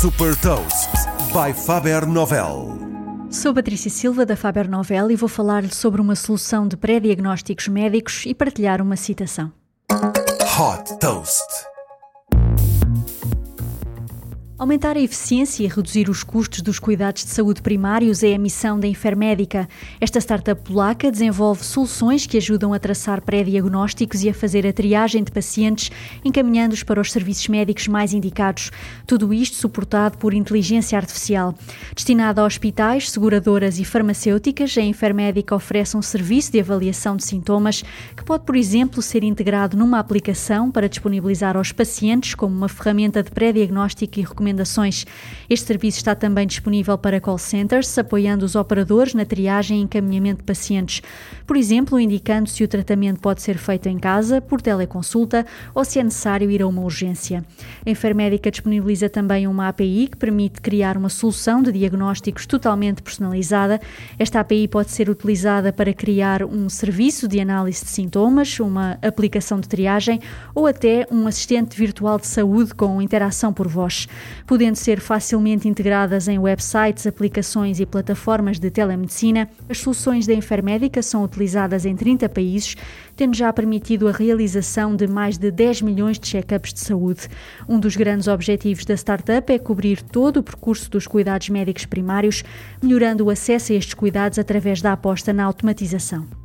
Super Toast by Faber Novel. Sou Patrícia Silva da Faber Novel e vou falar-lhe sobre uma solução de pré-diagnósticos médicos e partilhar uma citação. Hot Toast. Aumentar a eficiência e reduzir os custos dos cuidados de saúde primários é a missão da Enfermédica. Esta startup polaca desenvolve soluções que ajudam a traçar pré-diagnósticos e a fazer a triagem de pacientes, encaminhando-os para os serviços médicos mais indicados. Tudo isto suportado por inteligência artificial. Destinada a hospitais, seguradoras e farmacêuticas, a Enfermédica oferece um serviço de avaliação de sintomas que pode, por exemplo, ser integrado numa aplicação para disponibilizar aos pacientes como uma ferramenta de pré-diagnóstico e recomendação recomendações. Este serviço está também disponível para call centers, apoiando os operadores na triagem e encaminhamento de pacientes. Por exemplo, indicando se o tratamento pode ser feito em casa, por teleconsulta ou se é necessário ir a uma urgência. A Enfermédica disponibiliza também uma API que permite criar uma solução de diagnósticos totalmente personalizada. Esta API pode ser utilizada para criar um serviço de análise de sintomas, uma aplicação de triagem ou até um assistente virtual de saúde com interação por voz podendo ser facilmente integradas em websites, aplicações e plataformas de telemedicina. As soluções da Enfermédica são utilizadas em 30 países, tendo já permitido a realização de mais de 10 milhões de check-ups de saúde. Um dos grandes objetivos da startup é cobrir todo o percurso dos cuidados médicos primários, melhorando o acesso a estes cuidados através da aposta na automatização.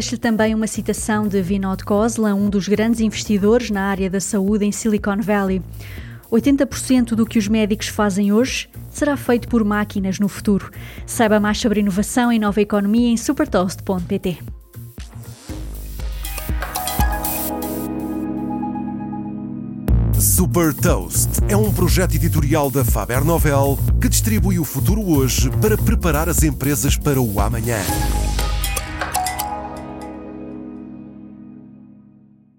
Deixo-lhe também uma citação de Vinod Khosla, um dos grandes investidores na área da saúde em Silicon Valley. 80% do que os médicos fazem hoje será feito por máquinas no futuro. Saiba mais sobre inovação e nova economia em supertoast.pt. Super Toast é um projeto editorial da Faber Novel que distribui o futuro hoje para preparar as empresas para o amanhã.